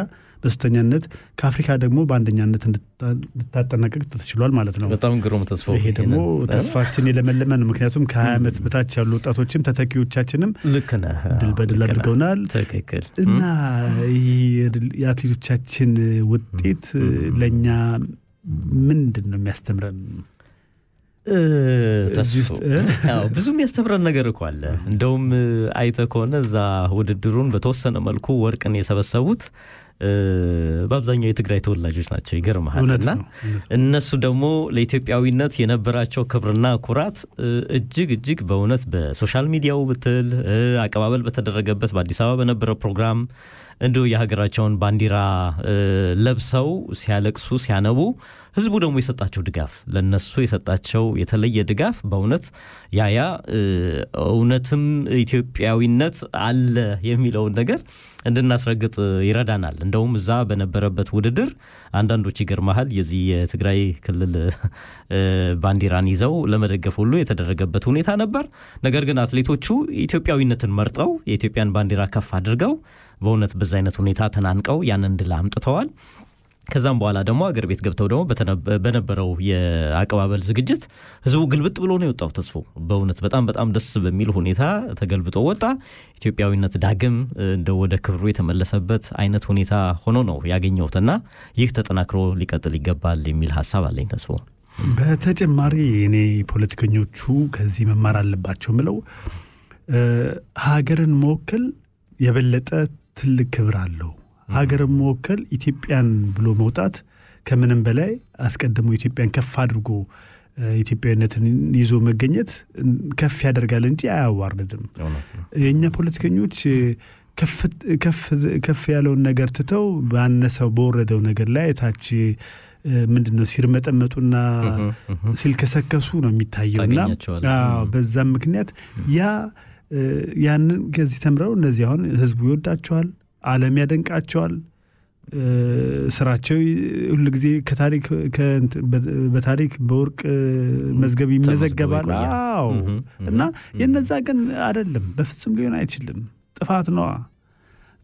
በሶስተኛነት ከአፍሪካ ደግሞ በአንደኛነት እንድታጠናቀቅ ተችሏል ማለት ነው። በጣም ግሩም ተስፋ። ይሄ ደግሞ ተስፋችን የለመለመ ነው። ምክንያቱም ከ20 ዓመት በታች ያሉ ወጣቶችም ተተኪዎቻችንም ልክ ነህ። ድል በድል አድርገውናል። ትክክል። እና የአትሌቶቻችን ውጤት ለእኛ ምንድን ነው የሚያስተምረን? ብዙ የሚያስተምረን ነገር እኮ አለ። እንደውም አይተ ከሆነ እዛ ውድድሩን በተወሰነ መልኩ ወርቅን የሰበሰቡት በአብዛኛው የትግራይ ተወላጆች ናቸው። ይገርመሃል። እና እነሱ ደግሞ ለኢትዮጵያዊነት የነበራቸው ክብርና ኩራት እጅግ እጅግ በእውነት በ social media ው ብትል አቀባበል በተደረገበት በአዲስ አበባ በነበረው ፕሮግራም እንዲሁ የሀገራቸውን ባንዲራ ለብሰው ሲያለቅሱ ሲያነቡ ህዝቡ ደግሞ የሰጣቸው ድጋፍ ለነሱ የሰጣቸው የተለየ ድጋፍ በእውነት ያያ እውነትም ኢትዮጵያዊነት አለ የሚለውን ነገር እንድናስረግጥ ይረዳናል። እንደውም እዛ በነበረበት ውድድር አንዳንዶች ይገርመሃል የዚህ የትግራይ ክልል ባንዲራን ይዘው ለመደገፍ ሁሉ የተደረገበት ሁኔታ ነበር። ነገር ግን አትሌቶቹ ኢትዮጵያዊነትን መርጠው የኢትዮጵያን ባንዲራ ከፍ አድርገው በእውነት በዛ አይነት ሁኔታ ተናንቀው ያንን ድል አምጥተዋል። ከዛም በኋላ ደግሞ አገር ቤት ገብተው ደግሞ በነበረው የአቀባበል ዝግጅት ህዝቡ ግልብጥ ብሎ ነው የወጣው። ተስፎ በእውነት በጣም በጣም ደስ በሚል ሁኔታ ተገልብጦ ወጣ። ኢትዮጵያዊነት ዳግም እንደ ወደ ክብሩ የተመለሰበት አይነት ሁኔታ ሆኖ ነው ያገኘሁትና ይህ ተጠናክሮ ሊቀጥል ይገባል የሚል ሀሳብ አለኝ። ተስፎ በተጨማሪ እኔ ፖለቲከኞቹ ከዚህ መማር አለባቸው ምለው ሀገርን መወከል የበለጠ ትልቅ ክብር አለው። ሀገርን መወከል ኢትዮጵያን ብሎ መውጣት ከምንም በላይ አስቀድሞ ኢትዮጵያን ከፍ አድርጎ ኢትዮጵያዊነትን ይዞ መገኘት ከፍ ያደርጋል እንጂ አያዋርድም። የእኛ ፖለቲከኞች ከፍ ያለውን ነገር ትተው ባነሰው በወረደው ነገር ላይ ታች ምንድን ነው ሲርመጠመጡና ሲልከሰከሱ ነው የሚታየውና በዛም ምክንያት ያ ያንን ከዚህ ተምረው እነዚህ አሁን ህዝቡ ይወዳቸዋል፣ ዓለም ያደንቃቸዋል። ስራቸው ሁል ጊዜ ከታሪክ በታሪክ በወርቅ መዝገብ ይመዘገባል። አዎ እና የነዛ ግን አይደለም፣ በፍጹም ሊሆን አይችልም። ጥፋት ነዋ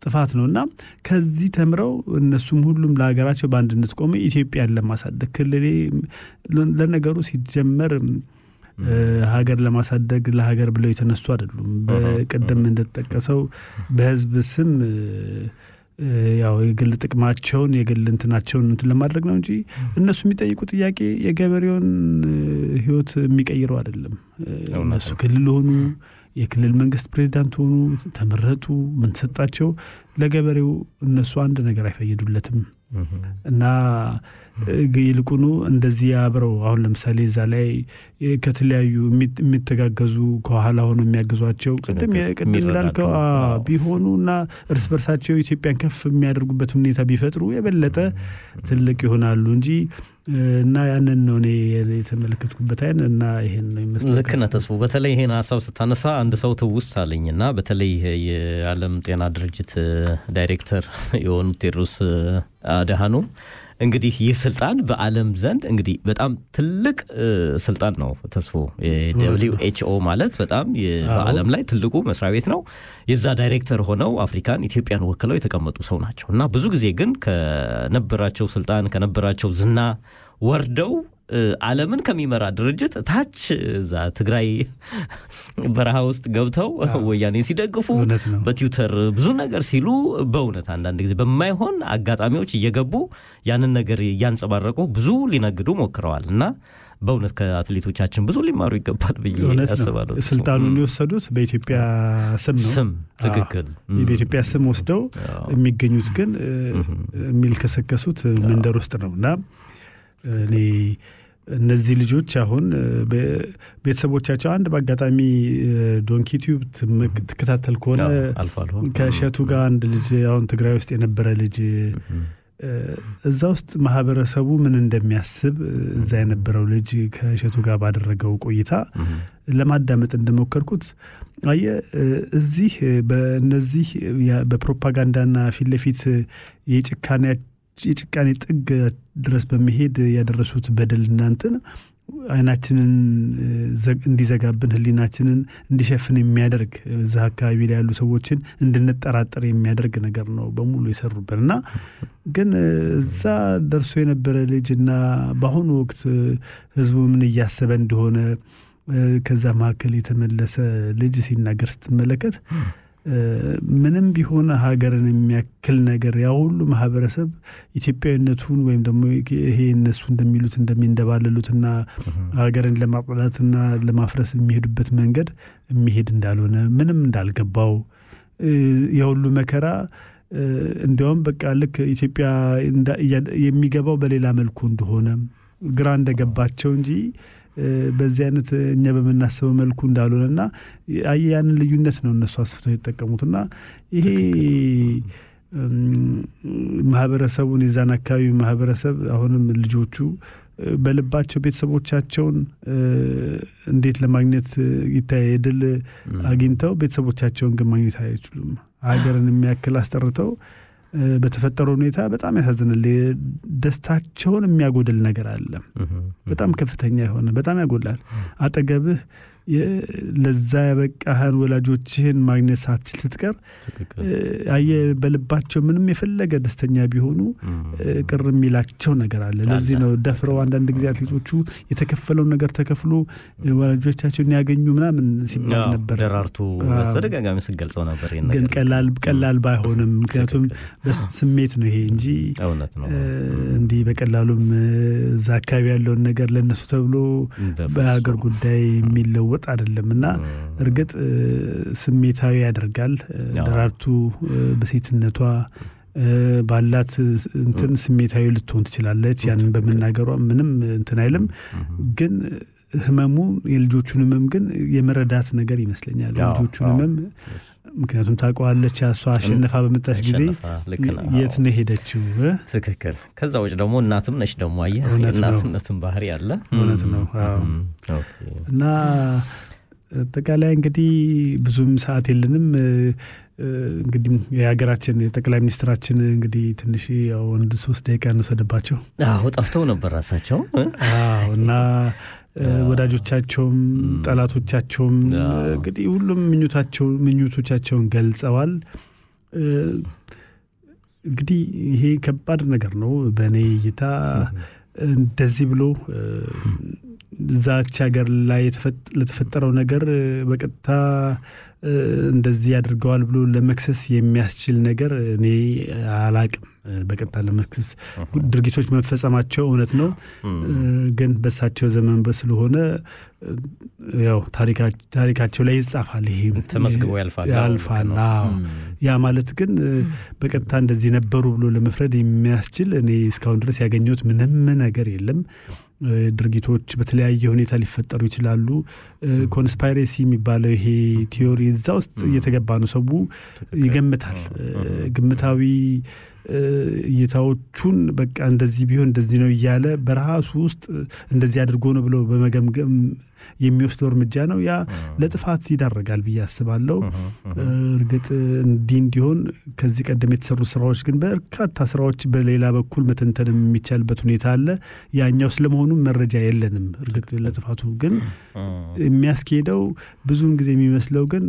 ጥፋት ነው እና ከዚህ ተምረው እነሱም ሁሉም ለሀገራቸው በአንድነት ቆመ ኢትዮጵያን ለማሳደግ ክልሌ ለነገሩ ሲጀመር ሀገር ለማሳደግ ለሀገር ብለው የተነሱ አይደሉም። በቅድም እንደተጠቀሰው በህዝብ ስም ያው የግል ጥቅማቸውን የግል እንትናቸውን እንትን ለማድረግ ነው እንጂ እነሱ የሚጠይቁ ጥያቄ የገበሬውን ህይወት የሚቀይረው አይደለም። እነሱ ክልል ሆኑ የክልል መንግስት ፕሬዚዳንት ሆኑ ተመረጡ፣ ምን ተሰጣቸው፣ ለገበሬው እነሱ አንድ ነገር አይፈይዱለትም እና ይልቁኑ እንደዚህ አብረው አሁን ለምሳሌ እዛ ላይ ከተለያዩ የሚተጋገዙ ከኋላ ሆነው የሚያግዟቸው ቅድም እንዳልከው ቢሆኑ እና እርስ በርሳቸው ኢትዮጵያን ከፍ የሚያደርጉበት ሁኔታ ቢፈጥሩ የበለጠ ትልቅ ይሆናሉ እንጂ እና ያንን ነው እኔ የተመለከትኩበት አይን እና ይሄን ነው ልክ ነህ ተስፉ። በተለይ ይሄን ሀሳብ ስታነሳ አንድ ሰው ትውስ አለኝ እና በተለይ የዓለም ጤና ድርጅት ዳይሬክተር የሆኑት ቴድሮስ አድሃኖም እንግዲህ ይህ ስልጣን በዓለም ዘንድ እንግዲህ በጣም ትልቅ ስልጣን ነው። ተስፎ WHO ማለት በጣም በዓለም ላይ ትልቁ መስሪያ ቤት ነው። የዛ ዳይሬክተር ሆነው አፍሪካን፣ ኢትዮጵያን ወክለው የተቀመጡ ሰው ናቸው እና ብዙ ጊዜ ግን ከነበራቸው ስልጣን ከነበራቸው ዝና ወርደው ዓለምን ከሚመራ ድርጅት ታች እዛ ትግራይ በረሃ ውስጥ ገብተው ወያኔ ሲደግፉ በትዊተር ብዙ ነገር ሲሉ በእውነት አንዳንድ ጊዜ በማይሆን አጋጣሚዎች እየገቡ ያንን ነገር እያንጸባረቁ ብዙ ሊነግዱ ሞክረዋል። እና በእውነት ከአትሌቶቻችን ብዙ ሊማሩ ይገባል ብዬ ያስባለሁ። ስልጣኑን የወሰዱት በኢትዮጵያ ስም ነው። ስም ትክክል። በኢትዮጵያ ስም ወስደው የሚገኙት ግን የሚልከሰከሱት መንደር ውስጥ ነው። እና እኔ እነዚህ ልጆች አሁን ቤተሰቦቻቸው አንድ በአጋጣሚ Donkey Tube ትከታተል ከሆነ ከእሸቱ ጋር አንድ ልጅ አሁን ትግራይ ውስጥ የነበረ ልጅ እዛ ውስጥ ማህበረሰቡ ምን እንደሚያስብ እዛ የነበረው ልጅ ከእሸቱ ጋር ባደረገው ቆይታ ለማዳመጥ እንደሞከርኩት አየ እዚህ በእነዚህ በፕሮፓጋንዳና ፊት ለፊት የጭካኔ ጥግ ድረስ በመሄድ ያደረሱት በደል እናንትን አይናችንን እንዲዘጋብን ህሊናችንን እንዲሸፍን የሚያደርግ እዛ አካባቢ ላይ ያሉ ሰዎችን እንድንጠራጠር የሚያደርግ ነገር ነው በሙሉ የሰሩበት እና ግን እዛ ደርሶ የነበረ ልጅ እና በአሁኑ ወቅት ህዝቡ ምን እያሰበ እንደሆነ ከዛ መካከል የተመለሰ ልጅ ሲናገር ስትመለከት ምንም ቢሆን ሀገርን የሚያክል ነገር ያ ሁሉ ማህበረሰብ ኢትዮጵያዊነቱን ወይም ደግሞ ይሄ እነሱ እንደሚሉት እንደሚንደባለሉትና ሀገርን ለማጽዳትና ለማፍረስ የሚሄዱበት መንገድ የሚሄድ እንዳልሆነ ምንም እንዳልገባው የሁሉ መከራ እንዲያውም በቃ ልክ ኢትዮጵያ የሚገባው በሌላ መልኩ እንደሆነ ግራ እንደገባቸው እንጂ በዚህ አይነት እኛ በምናስበው መልኩ እንዳልሆነና ያንን ልዩነት ነው እነሱ አስፍተው የተጠቀሙትና ይሄ ማህበረሰቡን የዛን አካባቢ ማህበረሰብ አሁንም ልጆቹ በልባቸው ቤተሰቦቻቸውን እንዴት ለማግኘት ይታይ ድል አግኝተው ቤተሰቦቻቸውን ግን ማግኘት አይችሉም። ሀገርን የሚያክል አስጠርተው በተፈጠረው ሁኔታ በጣም ያሳዝናል። ደስታቸውን የሚያጎድል ነገር አለ። በጣም ከፍተኛ የሆነ በጣም ያጎላል። አጠገብህ ለዛ ያበቃህን ወላጆችህን ማግኘት ሳትችል ስትቀር አየ በልባቸው ምንም የፈለገ ደስተኛ ቢሆኑ ቅር የሚላቸው ነገር አለ። ለዚህ ነው ደፍረው አንዳንድ ጊዜ አትሌቶቹ የተከፈለውን ነገር ተከፍሎ ወላጆቻቸውን ያገኙ ምናምን ሲባል ነበር። ደራርቱ በተደጋጋሚ ስገልጸው ነበር። ግን ቀላል ቀላል ባይሆንም ምክንያቱም በስሜት ነው ይሄ እንጂ እንዲህ በቀላሉም እዛ አካባቢ ያለውን ነገር ለእነሱ ተብሎ በሀገር ጉዳይ የሚለወጥ የሚለወጥ አይደለም እና እርግጥ ስሜታዊ ያደርጋል። ደራርቱ በሴትነቷ ባላት እንትን ስሜታዊ ልትሆን ትችላለች። ያንን በመናገሯ ምንም እንትን አይልም ግን ህመሙ የልጆቹን ህመም ግን የመረዳት ነገር ይመስለኛል። የልጆቹን ህመም ምክንያቱም ታውቀዋለች። እሷ አሸነፋ በመጣች ጊዜ የት ነው ሄደችው? ትክክል። ከዛ ውጭ ደግሞ እናትም ነች ደግሞ አየህ፣ እናትነትን ባህሪ አለ። እውነት ነው እና አጠቃላይ እንግዲህ ብዙም ሰዓት የለንም። እንግዲህ የሀገራችን የጠቅላይ ሚኒስትራችን እንግዲህ ትንሽ ያው አንድ ሶስት ደቂቃ እንወሰደባቸው። አዎ ጠፍተው ነበር ራሳቸው እና ወዳጆቻቸውም ጠላቶቻቸውም እንግዲህ ሁሉም ምኞቶቻቸውን ገልጸዋል። እንግዲህ ይሄ ከባድ ነገር ነው በእኔ እይታ እንደዚህ ብሎ እዛች ሀገር ላይ ለተፈጠረው ነገር በቀጥታ እንደዚህ ያደርገዋል ብሎ ለመክሰስ የሚያስችል ነገር እኔ አላቅም። በቀጥታ ለመክሰስ ድርጊቶች መፈጸማቸው እውነት ነው፣ ግን በሳቸው ዘመን ስለሆነ ያው ታሪካቸው ላይ ይጻፋል። ይሄ ተመዝግቦ ያልፋል ያልፋል። ያ ማለት ግን በቀጥታ እንደዚህ ነበሩ ብሎ ለመፍረድ የሚያስችል እኔ እስካሁን ድረስ ያገኘሁት ምንም ነገር የለም። ድርጊቶች በተለያየ ሁኔታ ሊፈጠሩ ይችላሉ። conspiracy የሚባለው ይሄ ቲዮሪ እዛ ውስጥ እየተገባ ነው። ሰው ይገምታል። ግምታዊ እይታዎቹን በቃ እንደዚህ ቢሆን እንደዚህ ነው እያለ በራሱ ውስጥ እንደዚህ አድርጎ ነው ብሎ በመገምገም የሚወስደው እርምጃ ነው። ያ ለጥፋት ይዳረጋል ብዬ አስባለሁ። እርግጥ እንዲህ እንዲሆን ከዚህ ቀደም የተሰሩ ስራዎች ግን በርካታ ስራዎች በሌላ በኩል መተንተንም የሚቻልበት ሁኔታ አለ። ያኛው ስለመሆኑ መረጃ የለንም። እርግጥ ለጥፋቱ ግን የሚያስኬደው ብዙውን ጊዜ የሚመስለው ግን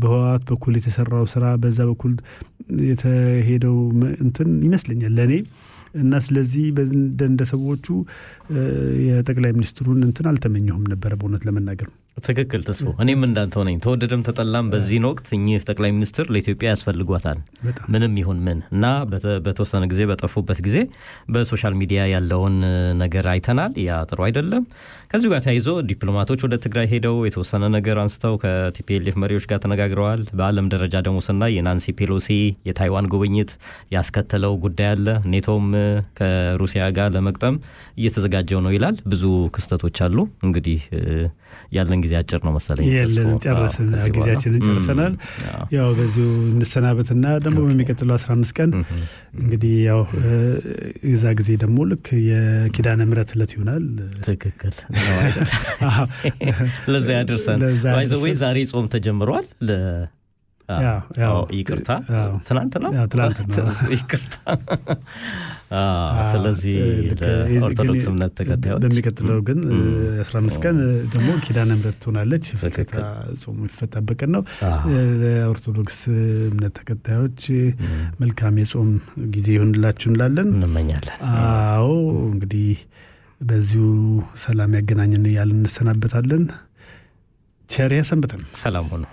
በህወሓት በኩል የተሰራው ስራ በዛ በኩል የተሄደው እንትን ይመስለኛል ለእኔ እና ስለዚህ እንደ ሰዎቹ የጠቅላይ ሚኒስትሩን እንትን አልተመኘሁም ነበረ በእውነት ለመናገር ትክክል ተስፎ እኔም እንዳንተው ነኝ። ተወደደም ተጠላም በዚህን ወቅት እኚህ ጠቅላይ ሚኒስትር ለኢትዮጵያ ያስፈልጓታል ምንም ይሁን ምን እና በተወሰነ ጊዜ በጠፉበት ጊዜ በ social media ያለውን ነገር አይተናል። ያ ጥሩ አይደለም። ከዚሁ ጋር ተያይዞ ዲፕሎማቶች ወደ ትግራይ ሄደው የተወሰነ ነገር አንስተው ከቲፒኤልኤፍ መሪዎች ጋር ተነጋግረዋል። በዓለም ደረጃ ደግሞ ስናይ የናንሲ ፔሎሲ የታይዋን ጉብኝት ያስከተለው ጉዳይ አለ። ኔቶም ከሩሲያ ጋር ለመግጠም እየተዘጋጀ ነው ይላል። ብዙ ክስተቶች አሉ። እንግዲህ ያለን ጊዜ አጭር ነው መሰለኝ። የለም ጨረስን፣ ጊዜያችንን ጨርሰናል። ያው በዚሁ እንሰናበትና ደግሞ በሚቀጥለው አስራ አምስት ቀን እንግዲህ ያው እዛ ጊዜ ደግሞ ልክ የኪዳነ ምሕረት ዕለት ይሆናል። ትክክል። ለዛ ያደርሰን። ዛሬ ጾም ተጀምሯል። ይቅርታ ነው ይቅርታ። ስለዚህ ለኦርቶዶክስ እምነት ተከታዮች በሚቀጥለው ግን አስራ አምስት ቀን ደግሞ ኪዳነ ምሕረት ትሆናለች። ጾሙ የሚፈታበት ቀን ነው። ለኦርቶዶክስ እምነት ተከታዮች መልካም የጾም ጊዜ ይሆንላችሁ እንላለን እንመኛለን። አዎ እንግዲህ በዚሁ ሰላም ያገናኘን እያልን እንሰናበታለን። ቸር ያሰንብተን። ሰላም ሆነ።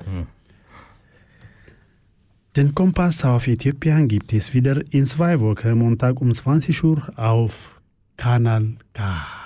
Den Kompass auf Äthiopien gibt es wieder in zwei Wochen Montag um 20 Uhr auf Kanal K.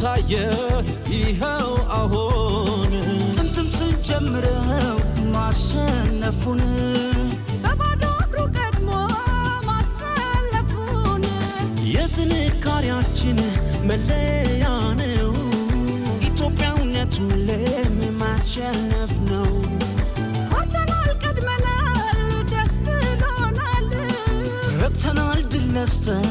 ታየ ይኸው አሁን ጥንትም ስንጀምረው ማሸነፉን በባዶ እግሩ ቀድሞ ማሰለፉን የጥንካሬያችን መለያ ነው። ኢትዮጵያውነት ሁሌም ማሸነፍ ነው። ኮርተናል፣ ቀድመናል፣ ደስ ብሎናል። ረክተናል፣ ድል ነስተን